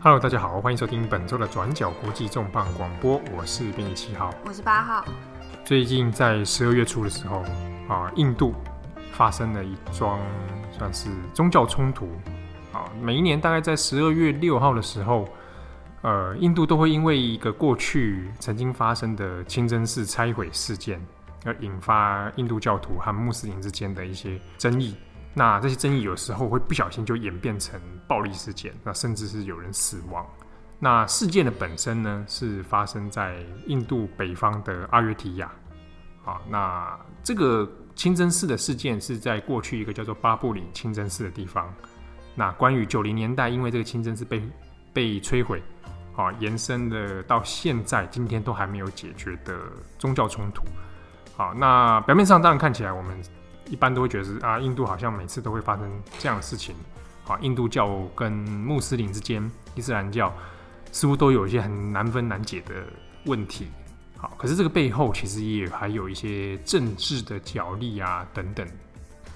Hello，大家好，欢迎收听本周的转角国际重磅广播，我是编辑七号，我是八号。最近在十二月初的时候啊，印度发生了一桩算是宗教冲突啊。每一年大概在十二月六号的时候，呃，印度都会因为一个过去曾经发生的清真寺拆毁事件，而引发印度教徒和穆斯林之间的一些争议。那这些争议有时候会不小心就演变成暴力事件，那甚至是有人死亡。那事件的本身呢，是发生在印度北方的阿约提亚。啊，那这个清真寺的事件是在过去一个叫做巴布里清真寺的地方。那关于九零年代，因为这个清真寺被被摧毁，啊，延伸的到现在今天都还没有解决的宗教冲突。好，那表面上当然看起来我们。一般都会觉得是啊，印度好像每次都会发生这样的事情，啊，印度教跟穆斯林之间，伊斯兰教似乎都有一些很难分难解的问题，好，可是这个背后其实也还有一些政治的角力啊等等。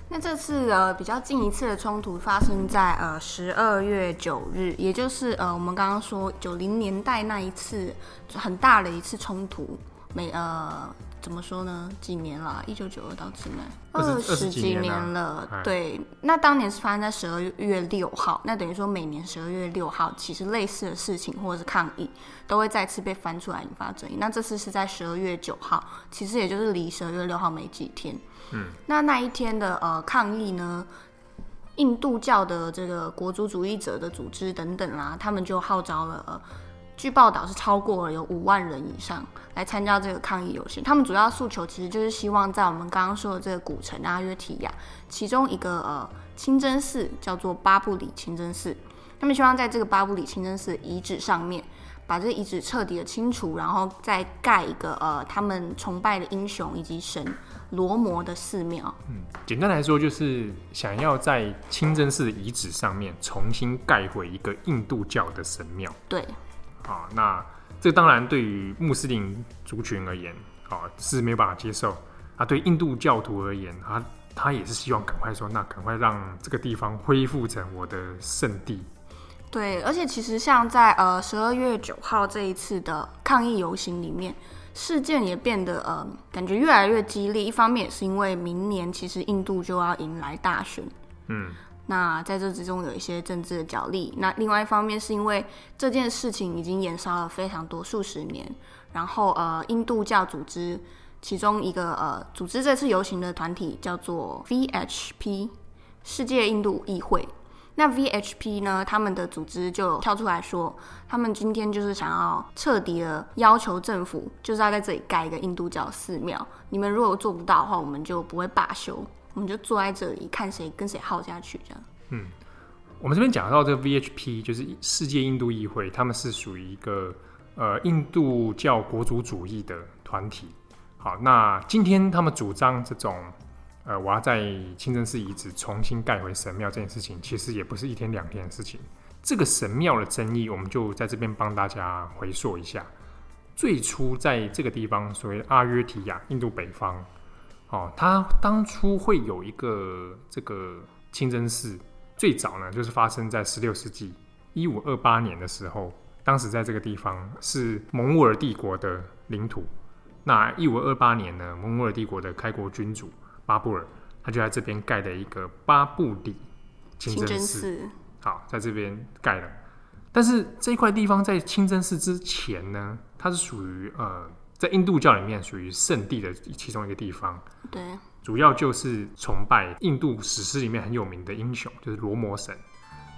那这次呃比较近一次的冲突发生在呃十二月九日，也就是呃我们刚刚说九零年代那一次很大的一次冲突，每呃。怎么说呢？几年了？一九九二到现在二十几年了。对，那当年是发生在十二月六号，那等于说每年十二月六号，其实类似的事情或者是抗议都会再次被翻出来引发争议。那这次是在十二月九号，其实也就是离十二月六号没几天。嗯，那那一天的呃抗议呢，印度教的这个国族主义者的组织等等啦，他们就号召了。呃据报道是超过了有五万人以上来参加这个抗议游行。他们主要诉求其实就是希望在我们刚刚说的这个古城阿约提亚，其中一个呃清真寺叫做巴布里清真寺。他们希望在这个巴布里清真寺遗址上面，把这个遗址彻底的清除，然后再盖一个呃他们崇拜的英雄以及神罗摩的寺庙。嗯，简单来说就是想要在清真寺的遗址上面重新盖回一个印度教的神庙。对。啊，那这当然对于穆斯林族群而言，啊是没有办法接受。啊，对印度教徒而言，他他也是希望赶快说，那赶快让这个地方恢复成我的圣地。对，而且其实像在呃十二月九号这一次的抗议游行里面，事件也变得呃感觉越来越激烈。一方面也是因为明年其实印度就要迎来大选，嗯。那在这之中有一些政治的角力。那另外一方面是因为这件事情已经延烧了非常多数十年，然后呃，印度教组织其中一个呃组织这次游行的团体叫做 VHP 世界印度议会。那 VHP 呢，他们的组织就跳出来说，他们今天就是想要彻底的要求政府，就是要在这里盖一个印度教寺庙。你们如果做不到的话，我们就不会罢休。我们就坐在这里看谁跟谁耗下去，这样。嗯，我们这边讲到这个 VHP，就是世界印度议会，他们是属于一个呃印度教国族主义的团体。好，那今天他们主张这种呃，我要在清真寺遗址重新盖回神庙这件事情，其实也不是一天两天的事情。这个神庙的争议，我们就在这边帮大家回溯一下。最初在这个地方，所谓阿约提亚，印度北方。哦，他当初会有一个这个清真寺，最早呢就是发生在十六世纪一五二八年的时候，当时在这个地方是蒙古尔帝国的领土。那一五二八年呢，蒙古尔帝国的开国君主巴布尔，他就在这边盖了一个巴布里清真寺。清真寺。好，在这边盖了。但是这块地方在清真寺之前呢，它是属于呃。在印度教里面，属于圣地的其中一个地方。对，主要就是崇拜印度史诗里面很有名的英雄，就是罗摩神。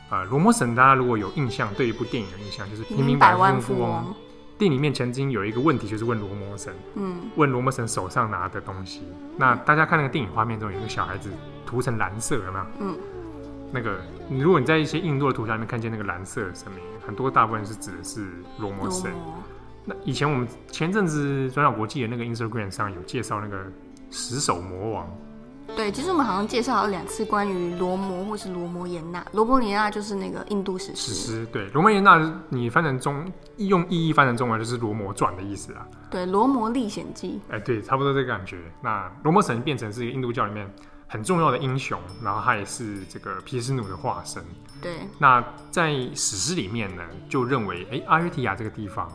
啊、呃，罗摩神，大家如果有印象，对一部电影有印象，就是《平民百万富翁》。电影里面曾经有一个问题，就是问罗摩神，嗯，问罗摩神手上拿的东西。那大家看那个电影画面中，有一个小孩子涂成蓝色，有没有？嗯，那个，如果你在一些印度的图像里面看见那个蓝色的神明，很多大部分是指的是罗摩神。那以前我们前阵子转角国际的那个 Instagram 上有介绍那个十手魔王。对，其实我们好像介绍了两次关于罗摩或是罗摩衍那。罗摩衍那就是那个印度史诗。史诗对，罗摩衍那你翻成中用意义翻成中文就是《罗摩传》的意思啊。对，《罗摩历险记》。哎，对，差不多这个感觉。那罗摩神变成是一个印度教里面很重要的英雄，然后他也是这个皮斯奴的化身。对。那在史诗里面呢，就认为，哎，阿约提亚这个地方，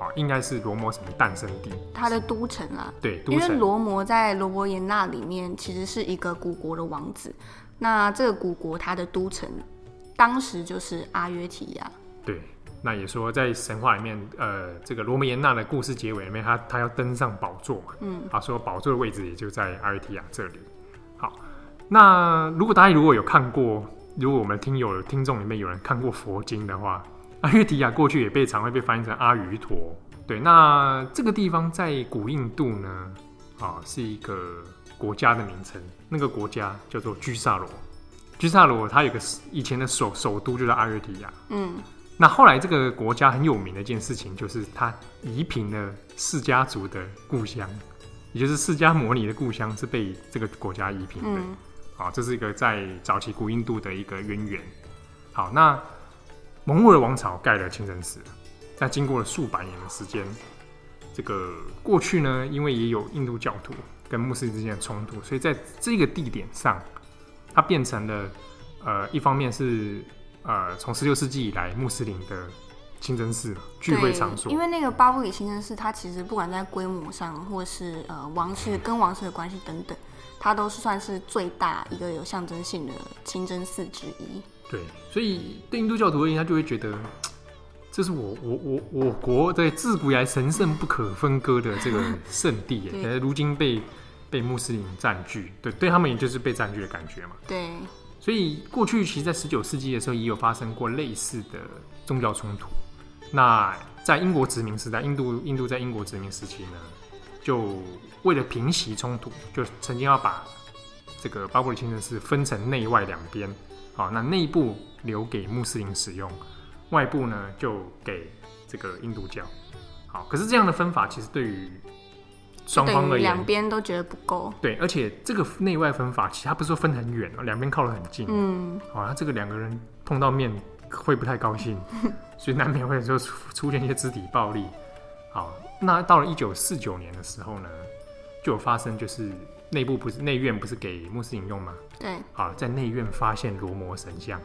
啊，应该是罗摩神的诞生地，他的都城啊。对，都城。因为罗摩在罗摩衍那里面其实是一个古国的王子，那这个古国它的都城，当时就是阿约提亚。对。那也说，在神话里面，呃，这个罗摩衍那的故事结尾里面，他他要登上宝座嘛，嗯，他说宝座的位置也就在阿约提亚这里。好，那如果大家如果有看过，如果我们听友听众里面有人看过佛经的话，阿约提亚过去也被常会被翻译成阿瑜陀。对，那这个地方在古印度呢，啊，是一个国家的名称，那个国家叫做居萨罗。居萨罗它有个以前的首首都就在阿约提亚，嗯。那后来这个国家很有名的一件事情，就是它夷平了释迦族的故乡，也就是释迦摩尼的故乡是被这个国家夷平的。好、嗯，这是一个在早期古印度的一个渊源。好，那蒙古的王朝盖了清真寺，在经过了数百年的时间，这个过去呢，因为也有印度教徒跟穆斯林之间的冲突，所以在这个地点上，它变成了呃，一方面是。呃，从十六世纪以来，穆斯林的清真寺聚会场所。因为那个巴布里清真寺，它其实不管在规模上，或是呃王室跟王室的关系等等，它都是算是最大一个有象征性的清真寺之一。对，所以对印度教徒而言，他就会觉得这是我我我我国在自古以来神圣不可分割的这个 圣地，对如今被被穆斯林占据，对，对他们也就是被占据的感觉嘛。对。所以过去其实，在十九世纪的时候，也有发生过类似的宗教冲突。那在英国殖民时代，印度印度在英国殖民时期呢，就为了平息冲突，就曾经要把这个巴布里清真寺分成内外两边。好，那内部留给穆斯林使用，外部呢就给这个印度教。好，可是这样的分法其实对于双方而言，两边都觉得不够。对，而且这个内外分法，其实他不是说分很远哦，两边靠得很近。嗯，好，他这个两个人碰到面会不太高兴，所以难免会说出出现一些肢体暴力。好，那到了一九四九年的时候呢，就有发生，就是内部不是内院不是给穆斯林用吗？对。好，在内院发现罗摩神像，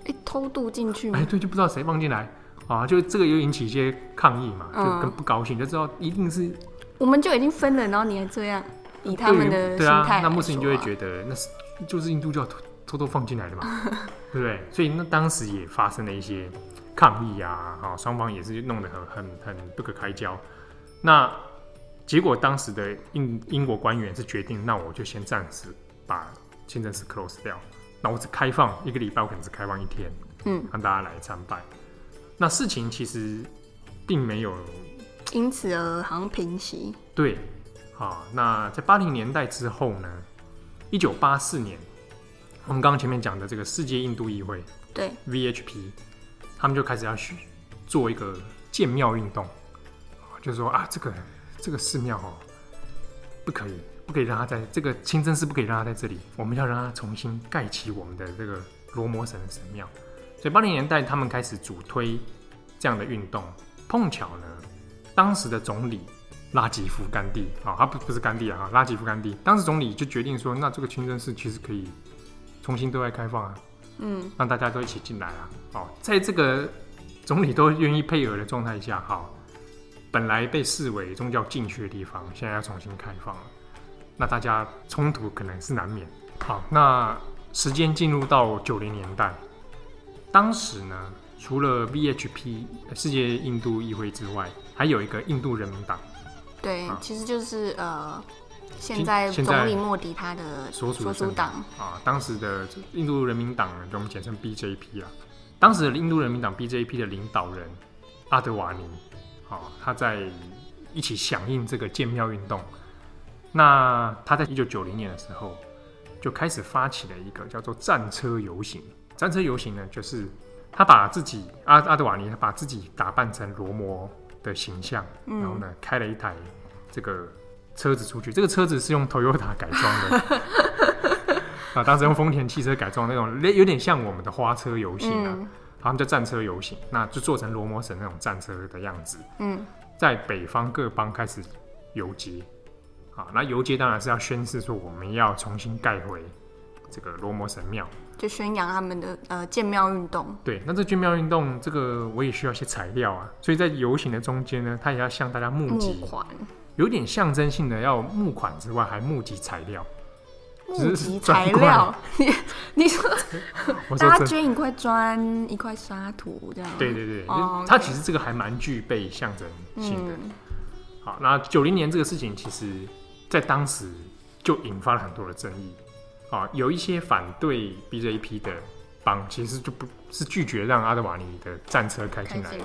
哎、欸，偷渡进去吗？哎，对，就不知道谁放进来啊，就这个又引起一些抗议嘛，就更不高兴，就知道一定是。我们就已经分了，然后你还这样以他们的心态、啊，那穆斯林就会觉得那是就是印度教偷偷偷放进来的嘛，对不对？所以那当时也发生了一些抗议啊，哈，双方也是弄得很很很不可开交。那结果当时的英英国官员是决定，那我就先暂时把清真寺 close 掉，那我只开放一个礼拜，我可能只开放一天，嗯，让大家来参拜。那事情其实并没有。因此而好像平息。对，好，那在八零年代之后呢？一九八四年，我们刚刚前面讲的这个世界印度议会，对 VHP，他们就开始要去做一个建庙运动，就是说啊，这个这个寺庙哦，不可以，不可以让他在这个清真寺，不可以让他在这里，我们要让他重新盖起我们的这个罗摩神的神庙。所以八零年代他们开始主推这样的运动，碰巧呢。当时的总理拉吉夫甘地啊，他不不是甘地啊，拉吉夫甘地，当时总理就决定说，那这个清真寺其实可以重新对外开放啊，嗯，让大家都一起进来啊，哦，在这个总理都愿意配合的状态下，哈，本来被视为宗教禁区的地方，现在要重新开放了，那大家冲突可能是难免。好，那时间进入到九零年代，当时呢，除了 VHP 世界印度议会之外，还有一个印度人民党，对，啊、其实就是呃，现在总理莫迪他的所属党啊。当时的印度人民党，就我们简称 BJP 啊。当时的印度人民党 BJP 的领导人阿德瓦尼，啊，他在一起响应这个建庙运动。那他在一九九零年的时候，就开始发起了一个叫做战车游行。战车游行呢，就是他把自己阿阿德瓦尼他把自己打扮成罗摩的形象，然后呢，嗯、开了一台这个车子出去。这个车子是用 Toyota 改装的 啊，当时用丰田汽车改装那种，有点像我们的花车游行啊。嗯、他们叫战车游行，那就做成罗摩神那种战车的样子。嗯，在北方各邦开始游街啊，那游街当然是要宣示说我们要重新盖回这个罗摩神庙，就宣扬他们的呃建庙运动。对，那这建庙运动，这个我也需要一些材料啊，所以在游行的中间呢，他也要向大家募集募款，有点象征性的要募款之外，还募集材料。募集材料，你你说，大家捐一块砖、一块沙土这样。对对对，哦、它其实这个还蛮具备象征性的。嗯、好，那九零年这个事情，其实在当时就引发了很多的争议。啊，有一些反对 BJP 的帮，其实就不是拒绝让阿德瓦尼的战车开进来，来，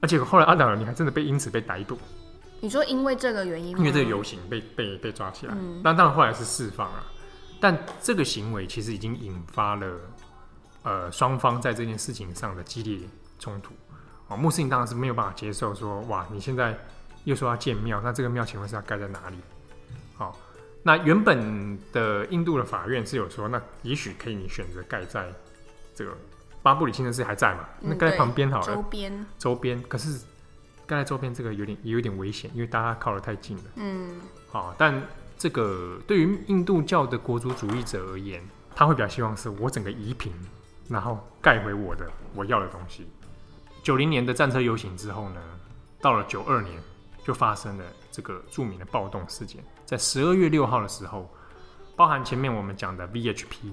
而且后来阿德瓦尼还真的被因此被逮捕。你说因为这个原因吗？因为这个游行被被被抓起来，嗯、但当然后来是释放了。但这个行为其实已经引发了呃双方在这件事情上的激烈冲突。哦，穆斯林当然是没有办法接受说，哇，你现在又说要建庙，那这个庙请问是要盖在哪里？好、哦，那原本的印度的法院是有说，那也许可以你选择盖在这个巴布里清真寺还在嘛？那盖在旁边好了，周边周边可是。盖在周边这个有点也有点危险，因为大家靠得太近了。嗯，好，但这个对于印度教的国族主义者而言，他会比较希望是我整个夷平，然后盖回我的我要的东西。九零年的战车游行之后呢，到了九二年就发生了这个著名的暴动事件，在十二月六号的时候，包含前面我们讲的 VHP，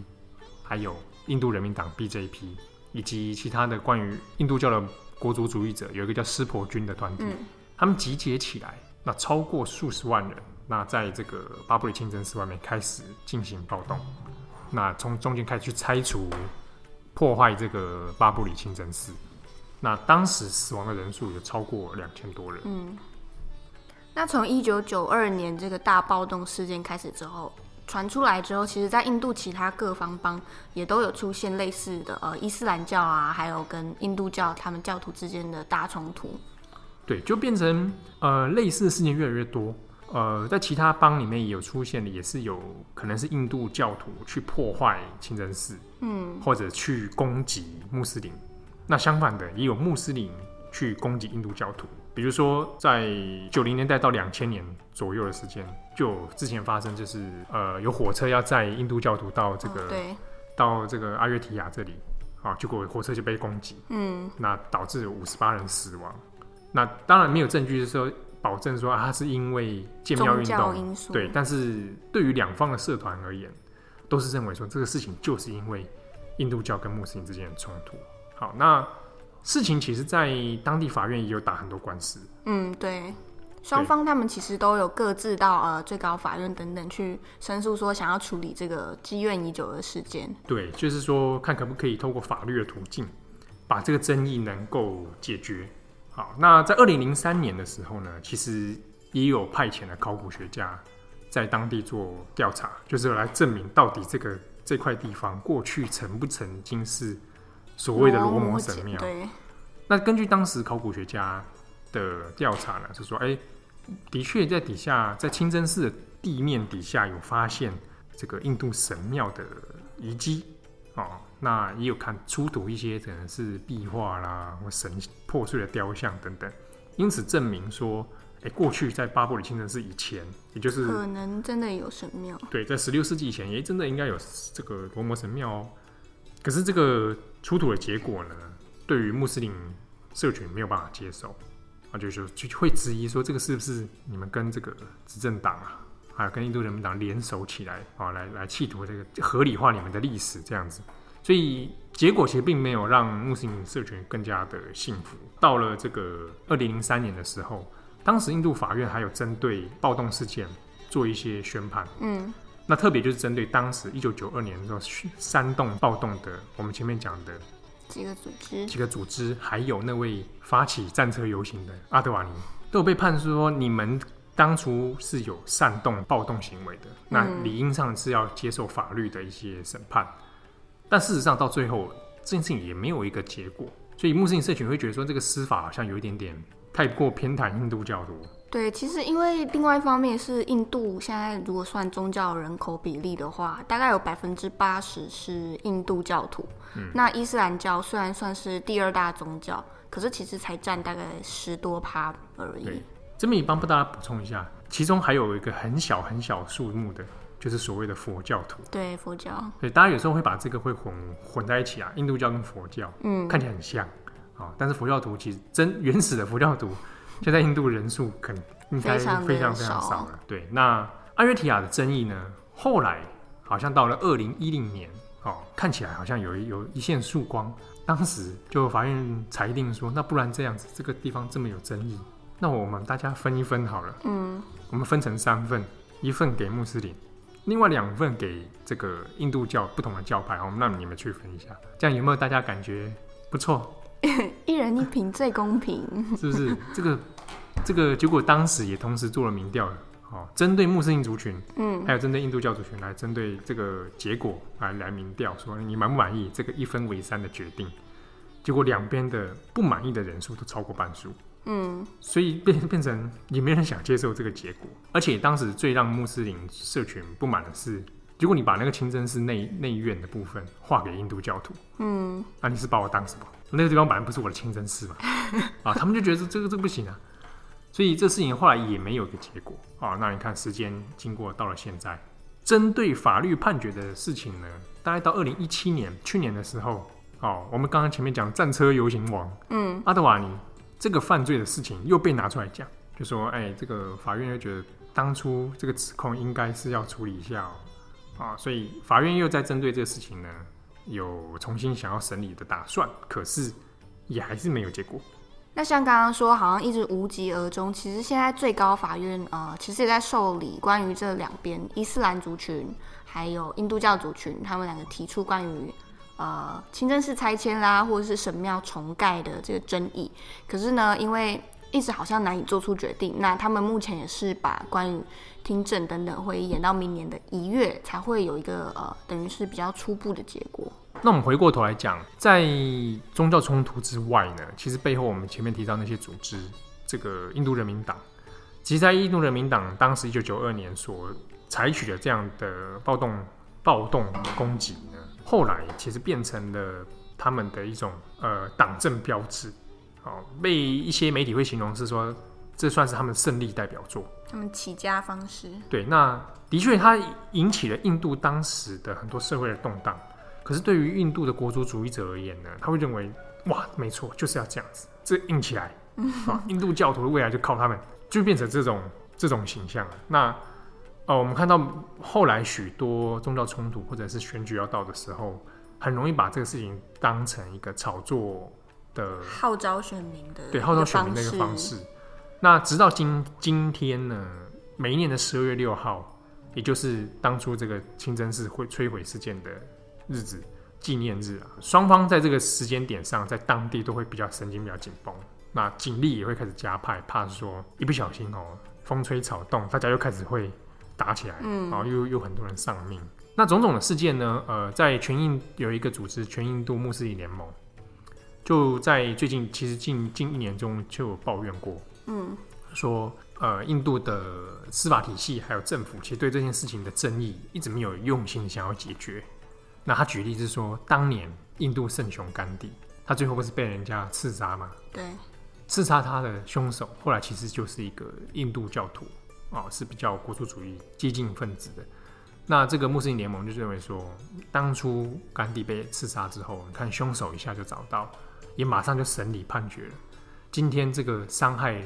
还有印度人民党 BJP，以及其他的关于印度教的。国族主义者有一个叫湿婆军的团体，嗯、他们集结起来，那超过数十万人，那在这个巴布里清真寺外面开始进行暴动，那从中间开始去拆除、破坏这个巴布里清真寺，那当时死亡的人数有超过两千多人。嗯，那从一九九二年这个大暴动事件开始之后。传出来之后，其实，在印度其他各方邦也都有出现类似的，呃，伊斯兰教啊，还有跟印度教他们教徒之间的大冲突。对，就变成呃，类似的事件越来越多。呃，在其他邦里面也有出现的，也是有可能是印度教徒去破坏清真寺，嗯，或者去攻击穆斯林。那相反的，也有穆斯林去攻击印度教徒。比如说，在九零年代到两千年左右的时间，就之前发生，就是呃，有火车要载印度教徒到这个、到这个阿约提亚这里，啊，结果火车就被攻击，嗯，那导致五十八人死亡。那当然没有证据是说保证说啊，他是因为建庙运动因素，对，但是对于两方的社团而言，都是认为说这个事情就是因为印度教跟穆斯林之间的冲突。好，那。事情其实，在当地法院也有打很多官司。嗯，对，双方他们其实都有各自到呃最高法院等等去申诉，说想要处理这个积怨已久的事件。对，就是说看可不可以透过法律的途径，把这个争议能够解决。好，那在二零零三年的时候呢，其实也有派遣的考古学家在当地做调查，就是来证明到底这个这块地方过去曾不曾经是。所谓的罗摩神庙，对。那根据当时考古学家的调查呢，是说，哎、欸，的确在底下，在清真寺的地面底下有发现这个印度神庙的遗迹哦。那也有看出土一些可能是壁画啦，或神破碎的雕像等等，因此证明说，哎、欸，过去在巴布里清真寺以前，也就是可能真的有神庙。对，在十六世纪以前，也真的应该有这个罗摩神庙哦。可是这个。出土的结果呢，对于穆斯林社群没有办法接受，啊，就是就会质疑说，这个是不是你们跟这个执政党啊，还有跟印度人民党联手起来啊，来来企图这个合理化你们的历史这样子，所以结果其实并没有让穆斯林社群更加的幸福。到了这个二零零三年的时候，当时印度法院还有针对暴动事件做一些宣判，嗯。那特别就是针对当时一九九二年的时候煽动暴动的，我们前面讲的几个组织，几个组织，还有那位发起战车游行的阿德瓦尼，都有被判说你们当初是有煽动暴动行为的，那理应上是要接受法律的一些审判。嗯、但事实上到最后这件事情也没有一个结果，所以穆斯林社群会觉得说这个司法好像有一点点太过偏袒印度教徒。对，其实因为另外一方面是印度现在如果算宗教人口比例的话，大概有百分之八十是印度教徒。嗯，那伊斯兰教虽然算是第二大宗教，可是其实才占大概十多趴而已。这边也帮大家补充一下，其中还有一个很小很小数目的，就是所谓的佛教徒。对佛教，对大家有时候会把这个会混混在一起啊，印度教跟佛教，嗯，看起来很像啊，但是佛教徒其实真原始的佛教徒，就在印度人数可能应该非常非常少了。对，那阿约提亚的争议呢，后来好像到了二零一零年，哦，看起来好像有一有一线曙光。当时就法院裁定说，那不然这样子，这个地方这么有争议，那我们大家分一分好了。嗯，我们分成三份，一份给穆斯林，另外两份给这个印度教不同的教派。我们让你们去分一下，这样有没有大家感觉不错？一人一瓶最公平，是不是？这个这个结果当时也同时做了民调。哦，针对穆斯林族群，嗯，还有针对印度教族群来针对这个结果来来民调，说你满不满意这个一分为三的决定？结果两边的不满意的人数都超过半数，嗯，所以变变成也没人想接受这个结果。而且当时最让穆斯林社群不满的是，如果你把那个清真寺内内院的部分划给印度教徒，嗯，那你是把我当什么？那个地方本来不是我的清真寺嘛？啊，他们就觉得这个这个不行啊。所以这事情后来也没有一个结果啊。那你看，时间经过到了现在，针对法律判决的事情呢，大概到二零一七年，去年的时候，哦，我们刚刚前面讲战车游行王，嗯，阿德瓦尼这个犯罪的事情又被拿出来讲，就说，哎，这个法院又觉得当初这个指控应该是要处理一下哦，啊，所以法院又在针对这个事情呢，有重新想要审理的打算，可是也还是没有结果。那像刚刚说，好像一直无疾而终。其实现在最高法院呃，其实也在受理关于这两边伊斯兰族群还有印度教族群，他们两个提出关于呃清真寺拆迁啦，或者是神庙重盖的这个争议。可是呢，因为一直好像难以做出决定，那他们目前也是把关于听证等等会延到明年的一月才会有一个呃，等于是比较初步的结果。那我们回过头来讲，在宗教冲突之外呢，其实背后我们前面提到那些组织，这个印度人民党，其实，在印度人民党当时一九九二年所采取的这样的暴动、暴动攻击呢，后来其实变成了他们的一种呃党政标志，哦，被一些媒体会形容是说，这算是他们胜利代表作，他们起家方式。对，那的确，它引起了印度当时的很多社会的动荡。可是对于印度的国族主义者而言呢，他会认为哇，没错，就是要这样子，这硬起来啊！印度教徒的未来就靠他们，就变成这种这种形象了。那哦，我们看到后来许多宗教冲突或者是选举要到的时候，很容易把这个事情当成一个炒作的号召选民的对号召选民的一个方式。那直到今今天呢，每一年的十二月六号，也就是当初这个清真寺会摧毁事件的。日子纪念日啊，双方在这个时间点上，在当地都会比较神经比较紧绷，那警力也会开始加派，怕说一不小心哦，风吹草动，大家又开始会打起来，嗯，然后又又很多人丧命。那种种的事件呢，呃，在全印有一个组织全印度穆斯林联盟，就在最近其实近近一年中就有抱怨过，嗯，说呃，印度的司法体系还有政府，其实对这件事情的争议一直没有用心想要解决。那他举例是说，当年印度圣雄甘地，他最后不是被人家刺杀吗？对，刺杀他的凶手后来其实就是一个印度教徒，哦，是比较国族主义激进分子的。那这个穆斯林联盟就认为说，当初甘地被刺杀之后，你看凶手一下就找到，也马上就审理判决了。今天这个伤害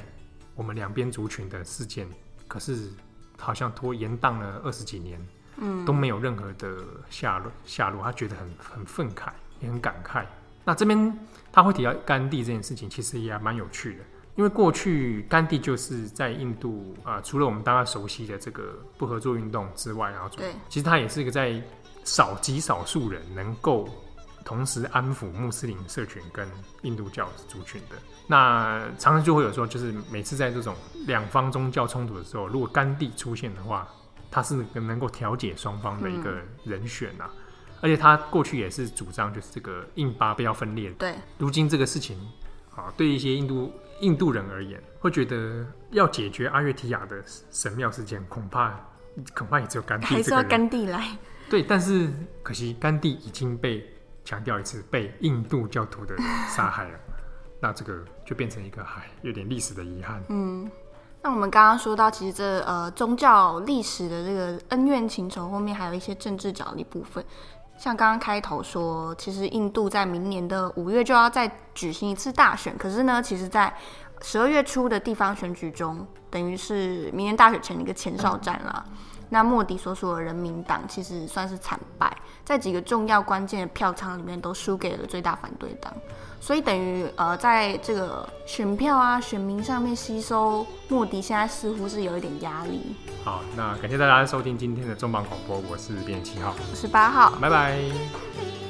我们两边族群的事件，可是好像拖延宕了二十几年。嗯，都没有任何的下落，下落，他觉得很很愤慨，也很感慨。那这边他会提到甘地这件事情，其实也还蛮有趣的，因为过去甘地就是在印度啊、呃，除了我们大家熟悉的这个不合作运动之外，然后对，其实他也是一个在少极少数人能够同时安抚穆斯林社群跟印度教族群的。那常常就会有说，就是每次在这种两方宗教冲突的时候，如果甘地出现的话。他是能够调解双方的一个人选呐、啊，嗯、而且他过去也是主张就是这个印巴不要分裂。对，如今这个事情啊，对一些印度印度人而言，会觉得要解决阿约提亚的神庙事件，恐怕恐怕也只有甘地还是要甘地来。对，但是可惜甘地已经被强调一次被印度教徒的杀害了，那这个就变成一个还有点历史的遗憾。嗯。那我们刚刚说到，其实这呃宗教历史的这个恩怨情仇后面还有一些政治角力部分。像刚刚开头说，其实印度在明年的五月就要再举行一次大选，可是呢，其实，在十二月初的地方选举中，等于是明年大选前的一个前哨战了。那莫迪所属的人民党其实算是惨败，在几个重要关键的票仓里面都输给了最大反对党，所以等于呃，在这个选票啊、选民上面吸收莫迪，现在似乎是有一点压力。好，那感谢大家收听今天的重磅广播，我是编辑七号，我是八号，拜拜。